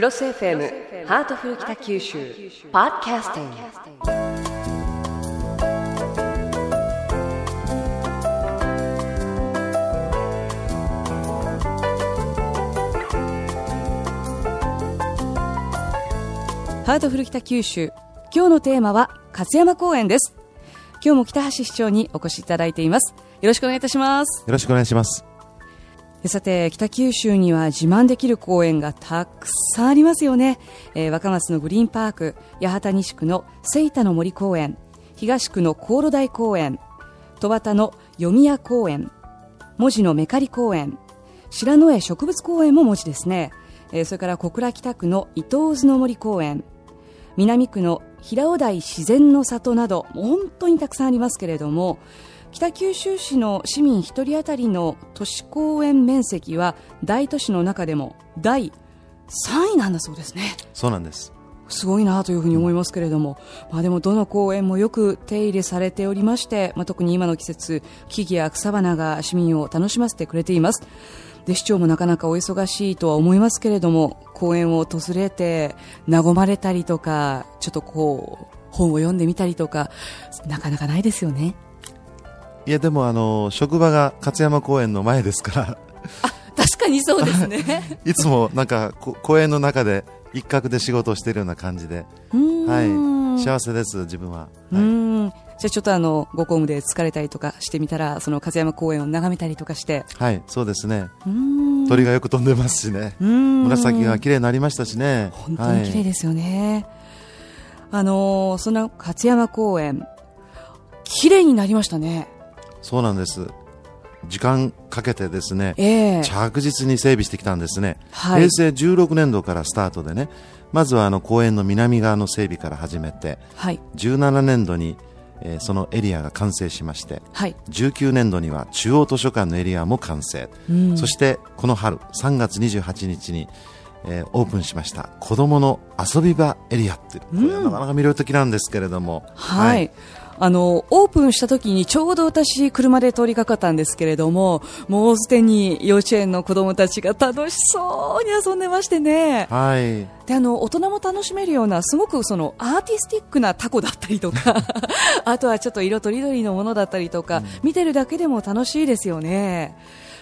クロス FM ハートフル北九州ポッドキャスティング。ハートフル北九州今日のテーマは勝山公園です。今日も北橋市長にお越しいただいています。よろしくお願いいたします。よろしくお願いします。さて北九州には自慢できる公園がたくさんありますよね、えー若松のグリーンパーク八幡西区の聖田の森公園東区の航路台公園戸端の読宮公園門司のメカリ公園白野江植物公園も文字ですね、えーそれから小倉北区の伊東津の森公園南区の平尾台自然の里など本当にたくさんありますけれども北九州市の市民1人当たりの都市公園面積は大都市の中でも第3位なんだそうですね。そうなんです。すごいなというふうに思いますけれども、まあ、でもどの公園もよく手入れされておりまして、まあ、特に今の季節木々や草花が市民を楽しませてくれています。で市長もなかなかお忙しいとは思いますけれども公園を訪れて和まれたりとかちょっとこう本を読んでみたりとかなかなかないですよねいや、でも、あの、職場が勝山公園の前ですから、確かにそうですね。いつもなんか、こ公園の中で一角で仕事をしているような感じで、はい、幸せです、自分は。うはいじゃあちょっとあのご公務で疲れたりとかしてみたらその勝山公園を眺めたりとかして。はい、そうですね。鳥がよく飛んでますしね。紫が綺麗になりましたしね。本当に綺麗はいですよね、あのーその勝山公園綺麗になりましたねそうなんです。時間かけてですね、ええ。着実に整備してきたんですね。はい。平成16年度からスタートでね、まずはあの公園の南側の整備から始めて、はい。17年度に、えーそのエリアが完成しまして、はい。19年度には中央図書館のエリアも完成、うん。そしてこの春3月28日に、えーオープンしました子どもの遊び場エリアってこれはなかなか魅力的なんですけれども、はい、あのオープンした時にちょうど私車で通りかかったんですけれどももうすでに幼稚園の子供たちが楽しそうに遊んでましてね。はい。であの大人も楽しめるようなすごくそのアーティスティックなタコだったりとか あとはちょっと色とりどりのものだったりとか、見てるだけでも楽しいですよね。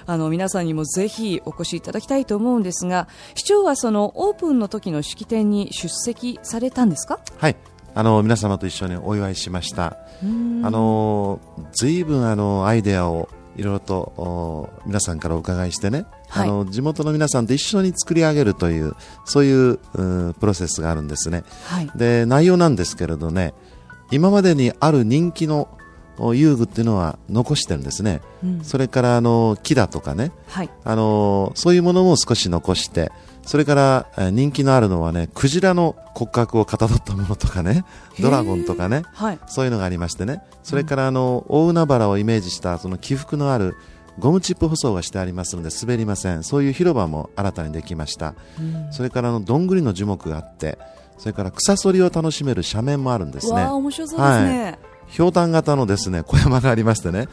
あの皆さんにもぜひお越しいただきたいと思うんですが市長はそのオープンの時の式典に出席されたんですか？はいあの皆様と一緒にお祝いしました。あのずいぶんあのアイデアをいろいろとお皆さんからお伺いしてね、はい。あの地元の皆さんと一緒に作り上げるというそういううんプロセスがあるんですね。はい。で内容なんですけれどね今までにある人気のお遊具っていうのは残してるんですね、うん。それからあの木だとかね。はい。あのそういうものも少し残してそれからえー人気のあるのはねクジラの骨格をかたどったものとかねドラゴンとかねはい。そういうのがありましてね。それからあの大海原をイメージしたその起伏のあるゴムチップ舗装がしてありますので滑りません。そういう広場も新たにできました、それからあのどんぐりの樹木があってそれから草剃りを楽しめる斜面もあるんですね。わあ面白そうですね、ひょうたん型のですね小山がありましてね。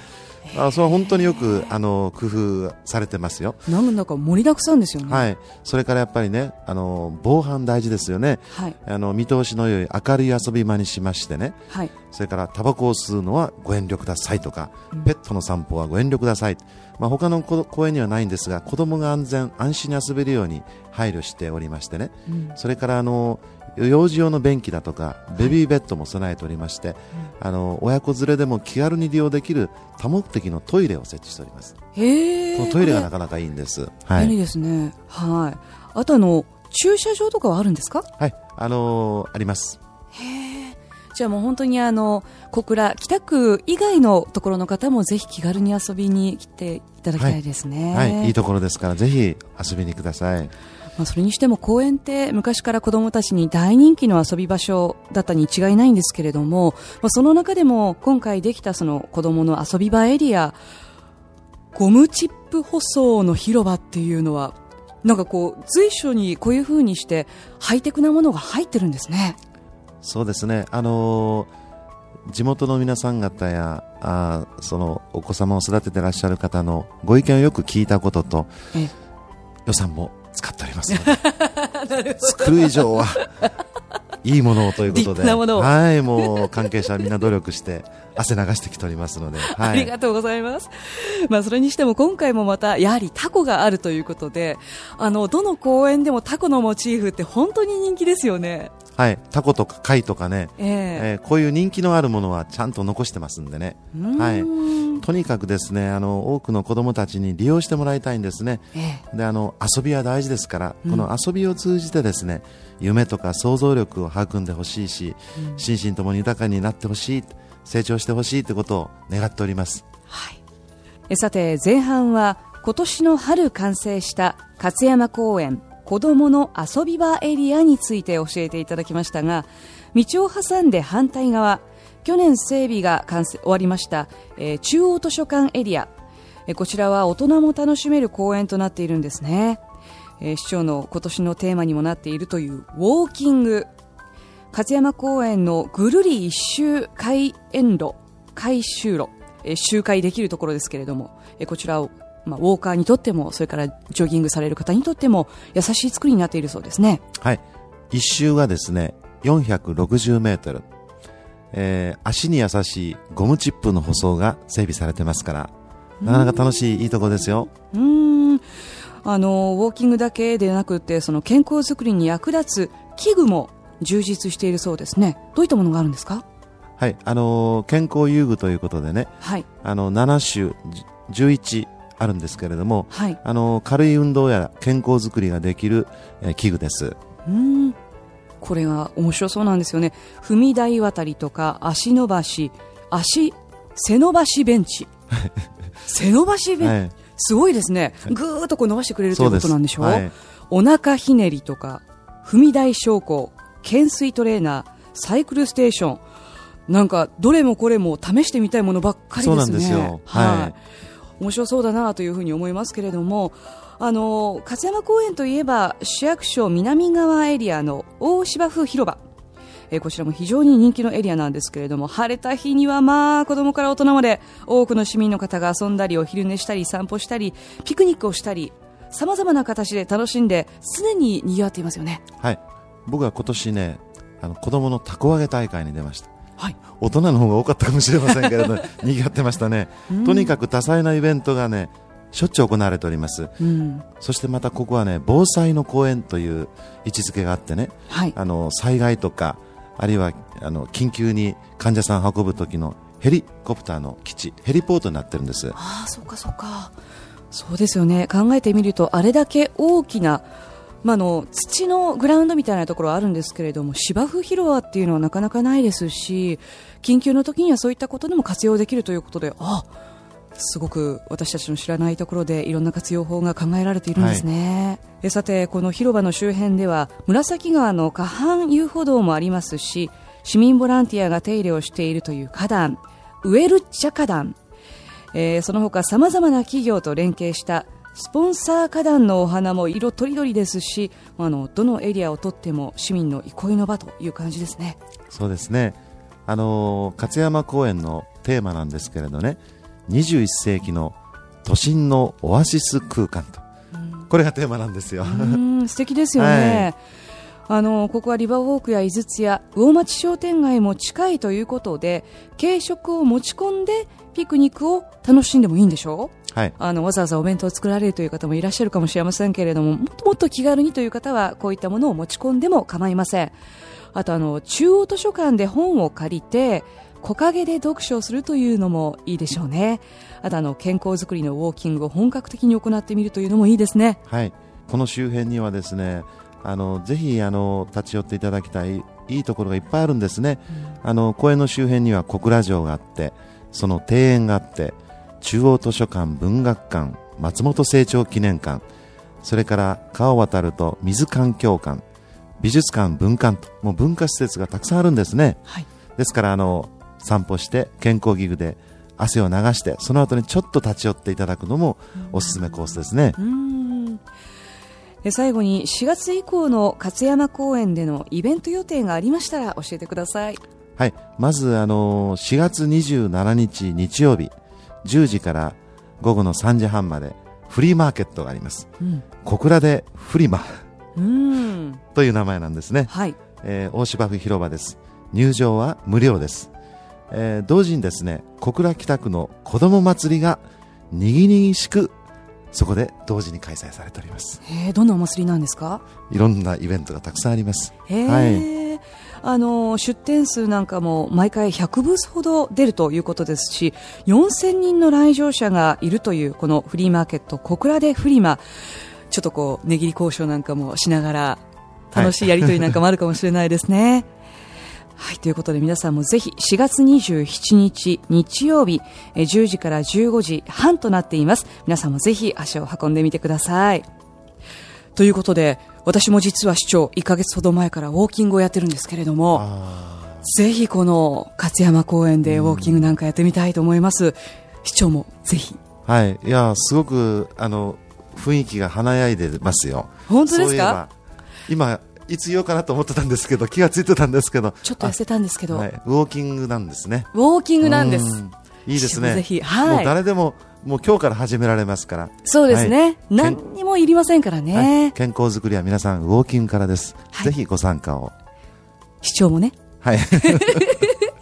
あそれは本当によくあの工夫されてますよ。なんだか盛りだくさんですよね。はい、それからやっぱりねあの防犯大事ですよね。はい。あの見通しの良い明るい遊び場にしましてね。はい。それからタバコを吸うのはご遠慮くださいとか、ペットの散歩はご遠慮ください、まあ、他のこ公園にはないんですが子供が安全安心に遊べるように配慮しておりましてね、それからあの幼児用の便器だとかベビーベッドも備えておりまして、あの親子連れでも気軽に利用できる多目的のトイレを設置しております。へえこのトイレがなかなかいいんです、はい、便利ですね。はい。あとあの駐車場とかはあるんですか？はい、あのあります。じゃあもう本当にあの小倉北区以外のところの方もぜひ気軽に遊びに来ていただきたいですね。はい、い。いところですからぜひ遊びにくださいまあそれにしても公園って昔から子どもたちに大人気の遊び場所だったに違いないんですけれども、まあ、その中でも今回できたその子どもの遊び場エリアゴムチップ舗装の広場っていうのはなんかこう随所にこういう風にしてハイテクなものが入ってるんですね。そうですね、あのー地元の皆さん方やあーそのお子様を育ててらっしゃる方のご意見をよく聞いたこととえ予算も使っております。ので作る以上は、いいものをということで、はい、もう関係者みんな努力して汗流してきておりますので、はい、ありがとうございます。まあそれにしても今回もまたやはりタコがあるということで、あのどの公園でもタコのモチーフって本当に人気ですよね。はい、タコとか貝とかね、えー、えー、こういう人気のあるものはちゃんと残してますんでね、はい、とにかくですねあの多くの子どもたちに利用してもらいたいんですね、えー、であの遊びは大事ですから、この遊びを通じてですね夢とか想像力を育んでほしいし、うん、心身ともに豊かになってほしい成長してほしいということを願っております、はい、さて前半は今年の春完成した勝山公園子どもの遊び場エリアについて教えていただきましたが道を挟んで反対側去年整備が完成終わりました、えー、中央図書館エリア、えー、こちらは大人も楽しめる公園となっているんですね、えー、市長の今年のテーマにもなっているというウォーキング。勝山公園のぐるり一周開園路回収路、えー、周回できるところですけれども、えー、こちらをまあ、ウォーカーにとってもそれからジョギングされる方にとっても優しい作りになっているそうですね。はい。一周がですね、460メートル。えー、足に優しいゴムチップの舗装が整備されてますから、なかなか楽しい、いいところですよ。うん。あの、ウォーキングだけでなくて、その健康づくりに役立つ器具も充実しているそうですね。どういったものがあるんですか？はい、あのー、健康遊具ということでね、はい、あの7種11あるんですけれども、はい、あの軽い運動や健康づくりができる、えー、器具です。うん。これが面白そうなんですよね。踏み台渡りとか足伸ばし足背伸ばしベンチ。背伸ばしベンチ、はい、すごいですね。ぐーっとこう伸ばしてくれるということなんでしょう、はい、お腹ひねりとか踏み台昇降懸垂トレーナーサイクルステーション。なんかどれもこれも試してみたいものばっかりですね。そうなんですよ。はい。面白そうだなというふうに思いますけれどもあの勝山公園といえば市役所南側エリアの大芝生広場。えこちらも非常に人気のエリアなんですけれども晴れた日にはまあ子供から大人まで多くの市民の方が遊んだりお昼寝したり散歩したりピクニックをしたりさまざまな形で楽しんで常に賑わっていますよね。はい。僕は今年ねあの子供のたこ揚げ大会に出ました。はい、大人の方が多かったかもしれませんけれど 賑わってましたね、とにかく多彩なイベントがねしょっちゅう行われております、うん、そしてまたここはね防災の公園という位置づけがあってね、はい、あの災害とかあるいはあの緊急に患者さんを運ぶ時のヘリコプターの基地ヘリポートになってるんです。ああそうかそうか。そうですよね。考えてみるとあれだけ大きなまあ、の土のグラウンドみたいなところはあるんですけれども芝生広場っていうのはなかなかないですし緊急の時にはそういったことでも活用できるということであすごく私たちの知らないところでいろんな活用法が考えられているんですね、はい、えさてこの広場の周辺では紫川の河畔遊歩道もありますし市民ボランティアが手入れをしているという花壇ウエルチャ花壇、えー、その他さまざまな企業と連携したスポンサー花壇のお花も色とりどりですしあのどのエリアをとっても市民の憩いの場という感じですね。そうですね。あの勝山公園のテーマなんですけれどね。21世紀の都心のオアシス空間と、これがテーマなんですよ。素敵ですよね、はい、あのここはリバーウォークや井筒屋魚町商店街も近いということで軽食を持ち込んでピクニックを楽しんでもいいんでしょう？はい、あのわざわざお弁当を作られるという方もいらっしゃるかもしれませんけれどももっともっと気軽にという方はこういったものを持ち込んでも構いません。あとあの中央図書館で本を借りて木陰で読書をするというのもいいでしょうね。あとあの健康づくりのウォーキングを本格的に行ってみるというのもいいですね。はい。この周辺にはですねあのぜひあの立ち寄っていただきたいいいところがいっぱいあるんですね、うん、あの公園の周辺には小倉城があってその庭園があって中央図書館文学館松本清張記念館それから川を渡ると水環境館美術館文館ともう文化施設がたくさんあるんですね、はい、ですからあの散歩して健康器具で汗を流してその後にちょっと立ち寄っていただくのもおすすめコースですね。最後に4月以降の勝山公園でのイベント予定がありましたら教えてください。はい。まずあの4月27日日曜日10時から午後の3時半までフリーマーケットがあります、うん、小倉でフリマ。うん。という名前なんですね、はい。えー大芝生広場です。入場は無料です、えー同時にですね小倉北区の子ども祭りがにぎにぎしくそこで同時に開催されております。えー、どんなお祭りなんですか？いろんなイベントがたくさんあります。へーあの出店数なんかも毎回100ブースほど出るということですし4000人の来場者がいるというこのフリーマーケット小倉でフリマちょっとこう値切り交渉なんかもしながら楽しいやり取りなんかもあるかもしれないですね。はい、ということで皆さんもぜひ4月27日日曜日10時から15時半となっています。皆さんもぜひ足を運んでみてください。ということで私も実は市長1ヶ月ほど前からウォーキングをやってるんですけれどもあぜひこの勝山公園でウォーキングなんかやってみたいと思います。市長もぜひ。ーはい。いやすごくあの雰囲気が華やいでますよ。本当ですか？今いつ言おうかなと思ってたんですけど気がついてたんですけど。ちょっと痩せたんですけど、はい、ウォーキングなんですね。ウォーキングなんです。うん。いいですね。ぜひ。はい。もう誰でももう今日から始められますからそうですね。はい何にもいりませんからね。はい健康づくりは皆さんウォーキングからです、はいぜひご参加を市長もね。はい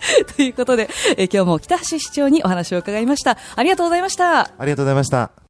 ということで、えー今日も北橋市長にお話を伺いました。ありがとうございました。ありがとうございました